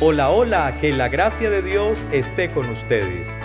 Hola, hola, que la gracia de Dios esté con ustedes.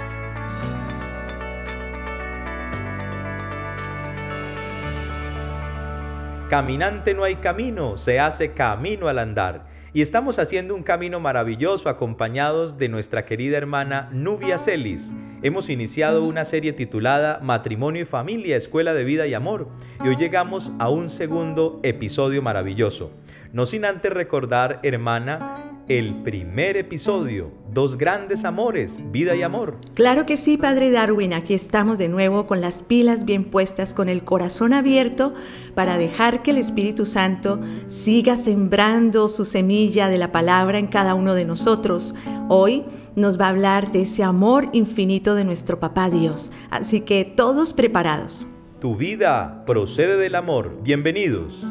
Caminante no hay camino, se hace camino al andar. Y estamos haciendo un camino maravilloso acompañados de nuestra querida hermana Nubia Celis. Hemos iniciado una serie titulada Matrimonio y Familia, Escuela de Vida y Amor. Y hoy llegamos a un segundo episodio maravilloso. No sin antes recordar, hermana, el primer episodio, Dos grandes amores, vida y amor. Claro que sí, Padre Darwin, aquí estamos de nuevo con las pilas bien puestas, con el corazón abierto para dejar que el Espíritu Santo siga sembrando su semilla de la palabra en cada uno de nosotros. Hoy nos va a hablar de ese amor infinito de nuestro Papá Dios, así que todos preparados. Tu vida procede del amor. Bienvenidos.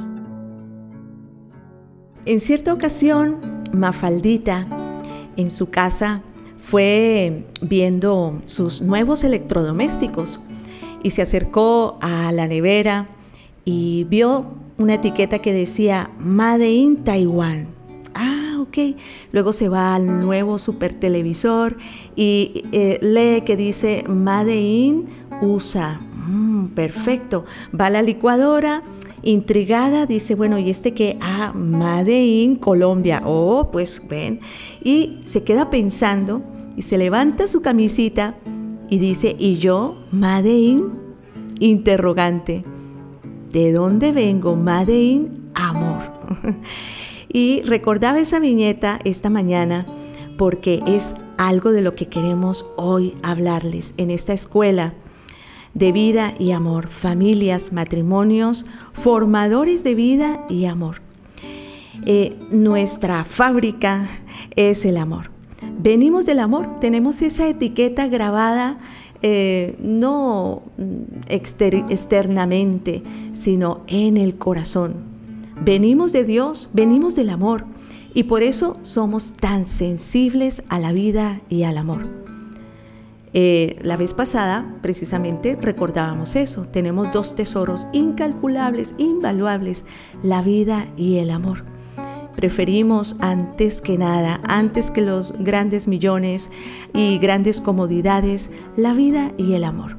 En cierta ocasión, Mafaldita en su casa fue viendo sus nuevos electrodomésticos y se acercó a la nevera y vio una etiqueta que decía Made in Taiwan. Ah, ok. Luego se va al nuevo super televisor y eh, lee que dice Made in USA. Perfecto. Va a la licuadora Intrigada dice, bueno, ¿y este qué? Ah, Made in Colombia. Oh, pues ven. Y se queda pensando y se levanta su camisita y dice, ¿y yo? Made in interrogante. ¿De dónde vengo? Made in amor. y recordaba esa viñeta esta mañana porque es algo de lo que queremos hoy hablarles en esta escuela de vida y amor, familias, matrimonios, formadores de vida y amor. Eh, nuestra fábrica es el amor. Venimos del amor, tenemos esa etiqueta grabada eh, no externamente, sino en el corazón. Venimos de Dios, venimos del amor y por eso somos tan sensibles a la vida y al amor. Eh, la vez pasada, precisamente, recordábamos eso. Tenemos dos tesoros incalculables, invaluables, la vida y el amor. Preferimos antes que nada, antes que los grandes millones y grandes comodidades, la vida y el amor.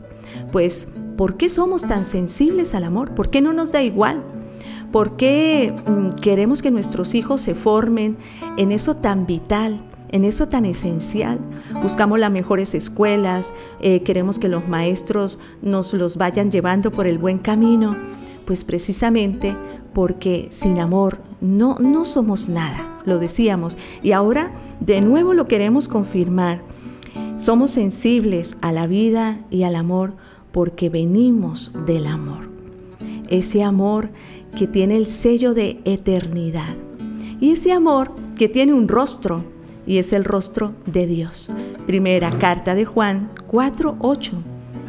Pues, ¿por qué somos tan sensibles al amor? ¿Por qué no nos da igual? ¿Por qué mm, queremos que nuestros hijos se formen en eso tan vital, en eso tan esencial. Buscamos las mejores escuelas, eh, queremos que los maestros nos los vayan llevando por el buen camino, pues precisamente porque sin amor no, no somos nada, lo decíamos, y ahora de nuevo lo queremos confirmar. Somos sensibles a la vida y al amor porque venimos del amor. Ese amor que tiene el sello de eternidad. Y ese amor que tiene un rostro, y es el rostro de Dios. Primera carta de Juan 4.8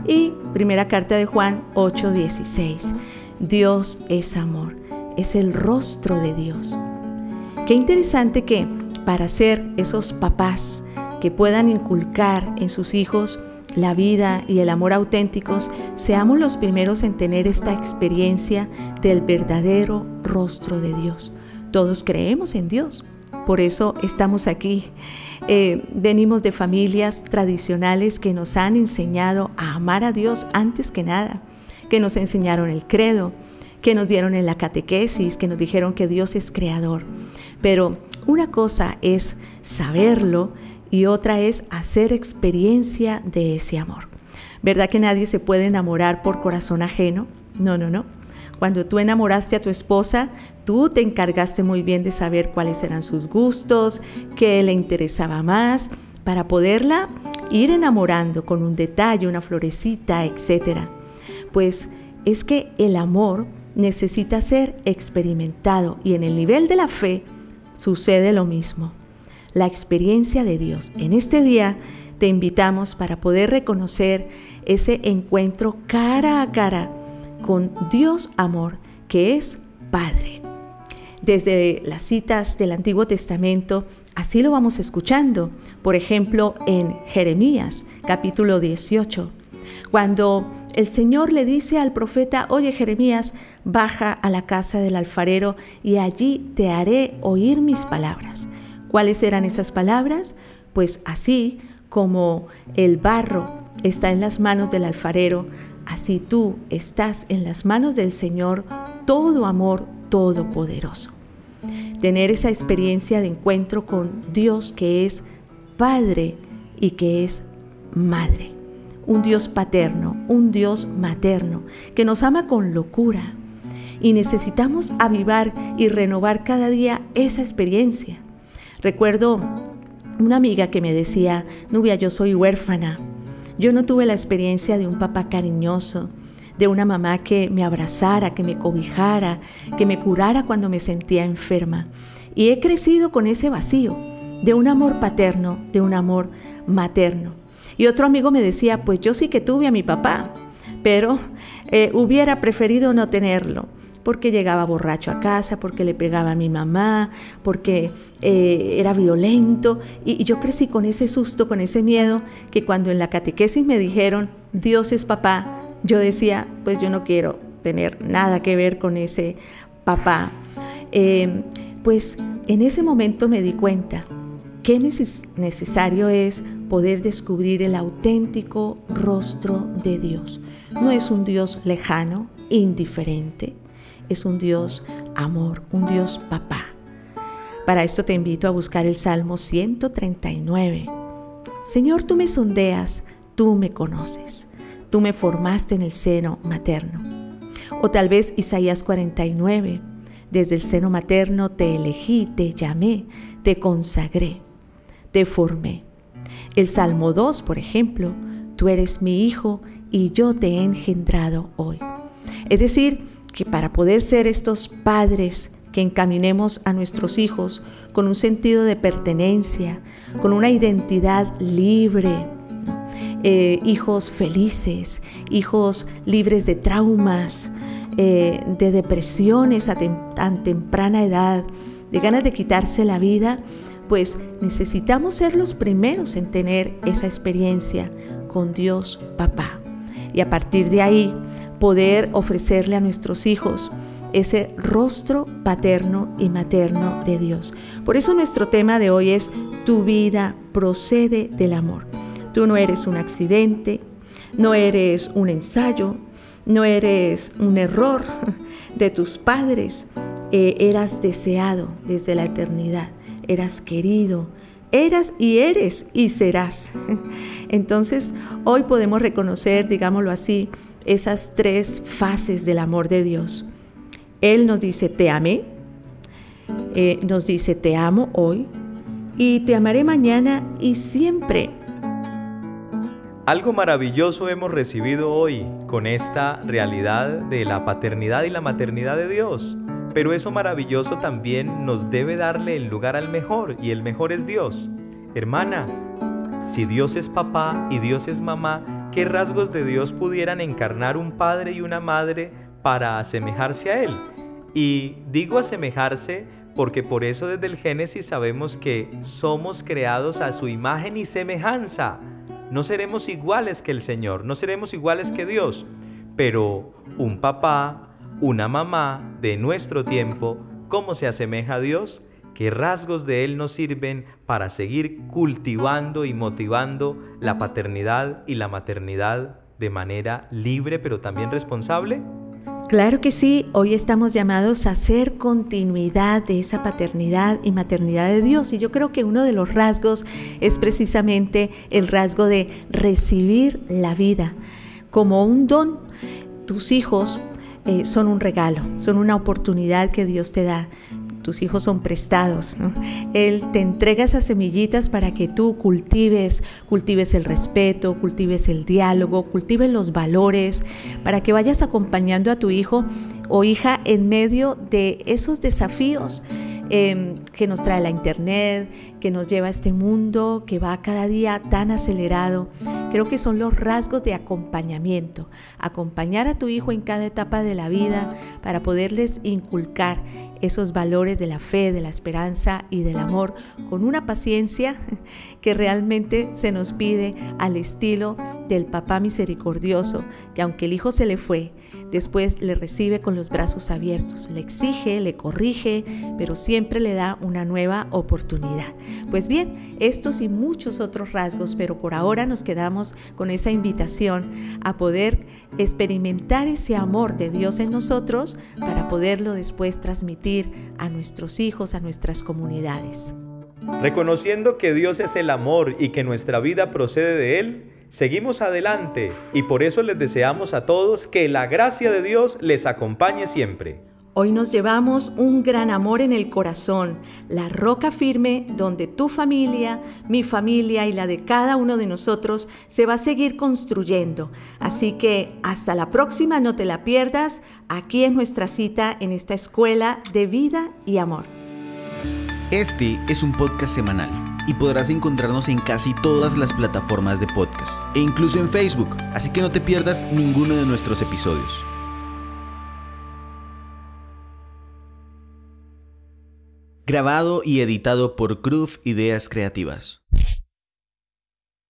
y primera carta de Juan 8.16. Dios es amor, es el rostro de Dios. Qué interesante que para ser esos papás que puedan inculcar en sus hijos la vida y el amor auténticos, seamos los primeros en tener esta experiencia del verdadero rostro de Dios. Todos creemos en Dios, por eso estamos aquí. Eh, venimos de familias tradicionales que nos han enseñado a amar a Dios antes que nada, que nos enseñaron el credo, que nos dieron en la catequesis, que nos dijeron que Dios es creador. Pero una cosa es saberlo y otra es hacer experiencia de ese amor. ¿Verdad que nadie se puede enamorar por corazón ajeno? No, no, no. Cuando tú enamoraste a tu esposa, tú te encargaste muy bien de saber cuáles eran sus gustos, qué le interesaba más, para poderla ir enamorando con un detalle, una florecita, etc. Pues es que el amor necesita ser experimentado y en el nivel de la fe sucede lo mismo. La experiencia de Dios. En este día te invitamos para poder reconocer ese encuentro cara a cara con Dios amor, que es Padre. Desde las citas del Antiguo Testamento, así lo vamos escuchando. Por ejemplo, en Jeremías capítulo 18, cuando el Señor le dice al profeta, oye Jeremías, baja a la casa del alfarero y allí te haré oír mis palabras. ¿Cuáles eran esas palabras? Pues así como el barro está en las manos del alfarero, así tú estás en las manos del Señor, todo amor todopoderoso. Tener esa experiencia de encuentro con Dios que es Padre y que es Madre. Un Dios paterno, un Dios materno, que nos ama con locura. Y necesitamos avivar y renovar cada día esa experiencia. Recuerdo una amiga que me decía, Nubia, yo soy huérfana. Yo no tuve la experiencia de un papá cariñoso, de una mamá que me abrazara, que me cobijara, que me curara cuando me sentía enferma. Y he crecido con ese vacío de un amor paterno, de un amor materno. Y otro amigo me decía, pues yo sí que tuve a mi papá, pero eh, hubiera preferido no tenerlo porque llegaba borracho a casa, porque le pegaba a mi mamá, porque eh, era violento. Y, yo crecí con ese susto, con ese miedo, que cuando en la catequesis me dijeron, Dios es papá, yo decía, pues yo no quiero tener nada que ver con ese papá. Eh, pues en ese momento me di cuenta que necesario es poder descubrir el auténtico rostro de Dios. No es un Dios lejano, indiferente, es un Dios amor, un Dios papá. Para esto te invito a buscar el Salmo 139. Señor, tú me sondeas, tú me conoces tú me formaste en el seno materno. O tal vez Isaías 49, desde el seno materno te elegí, te llamé, te consagré, te formé. El Salmo 2, por ejemplo, tú eres mi hijo y yo te he engendrado hoy. Es decir, que para poder ser estos padres que encaminemos a nuestros hijos con un sentido de pertenencia, con una identidad libre, eh, hijos felices, hijos libres de traumas, eh, de depresiones a, tan temprana edad, de ganas de quitarse la vida, pues necesitamos ser los primeros en tener esa experiencia con Dios Papá. Y a partir de ahí poder ofrecerle a nuestros hijos ese rostro paterno y materno de Dios. Por eso nuestro tema de hoy es Tu vida procede del amor. Tú no eres un accidente, no eres un ensayo, no eres un error de tus padres. Eh, eras deseado desde la eternidad, eras querido, eras y eres y serás. Entonces, hoy podemos reconocer, digámoslo así, esas tres fases del amor de Dios. Él nos dice, te amé, eh, nos dice, te amo hoy y te amaré mañana y siempre algo maravilloso hemos recibido hoy con esta realidad de la paternidad y la maternidad de Dios. Pero eso maravilloso también nos debe darle el lugar al mejor y el mejor es Dios. Hermana, si Dios es papá y Dios es mamá, ¿qué rasgos de Dios pudieran encarnar un padre y una madre para asemejarse a Él? Y digo asemejarse porque por eso desde el Génesis sabemos que somos creados a su imagen y semejanza. No seremos iguales que el Señor, no seremos iguales que Dios, pero un papá, una mamá de nuestro tiempo, ¿cómo se asemeja a Dios? ¿Qué rasgos de Él nos sirven para seguir cultivando y motivando la paternidad y la maternidad de manera libre pero también responsable? Claro que sí, hoy estamos llamados a hacer continuidad de esa paternidad y maternidad de Dios y yo creo que uno de los rasgos es precisamente el rasgo de recibir la vida como un don. Tus hijos eh, son un regalo, son una oportunidad que Dios te da tus hijos son prestados. Él te entrega esas semillitas para que tú cultives, cultives el respeto, cultives el diálogo, cultives los valores, para que vayas acompañando a tu hijo o hija en medio de esos desafíos Em, que nos trae la internet, que nos lleva a este mundo que va cada día tan acelerado. Creo que son los rasgos de acompañamiento. Acompañar a tu hijo en cada etapa de la vida para poderles inculcar esos valores de la fe, de la esperanza y del amor con una paciencia que realmente se nos pide al estilo del papá misericordioso, que aunque el hijo se le fue, después le recibe con los brazos abiertos, le exige, le corrige, pero siempre le da una nueva oportunidad. Pues bien, estos y muchos otros rasgos, pero por ahora nos quedamos con esa invitación a poder experimentar ese amor de Dios en nosotros para poderlo después transmitir a nuestros hijos, a nuestras comunidades. Reconociendo que Dios es el amor y que nuestra vida procede de Él, seguimos adelante y por eso les deseamos a todos que la gracia de Dios les acompañe siempre. Hoy nos llevamos un gran amor en el corazón, la roca firme donde tu familia, mi familia y la de cada uno de nosotros se va a seguir construyendo. Así que hasta la próxima, no te la pierdas, aquí en nuestra cita en esta escuela de vida y amor. Este es un podcast semanal y podrás encontrarnos en casi todas las plataformas de podcast e incluso en Facebook, así que no te pierdas ninguno de nuestros episodios. Grabado y editado por Cruz Ideas Creativas.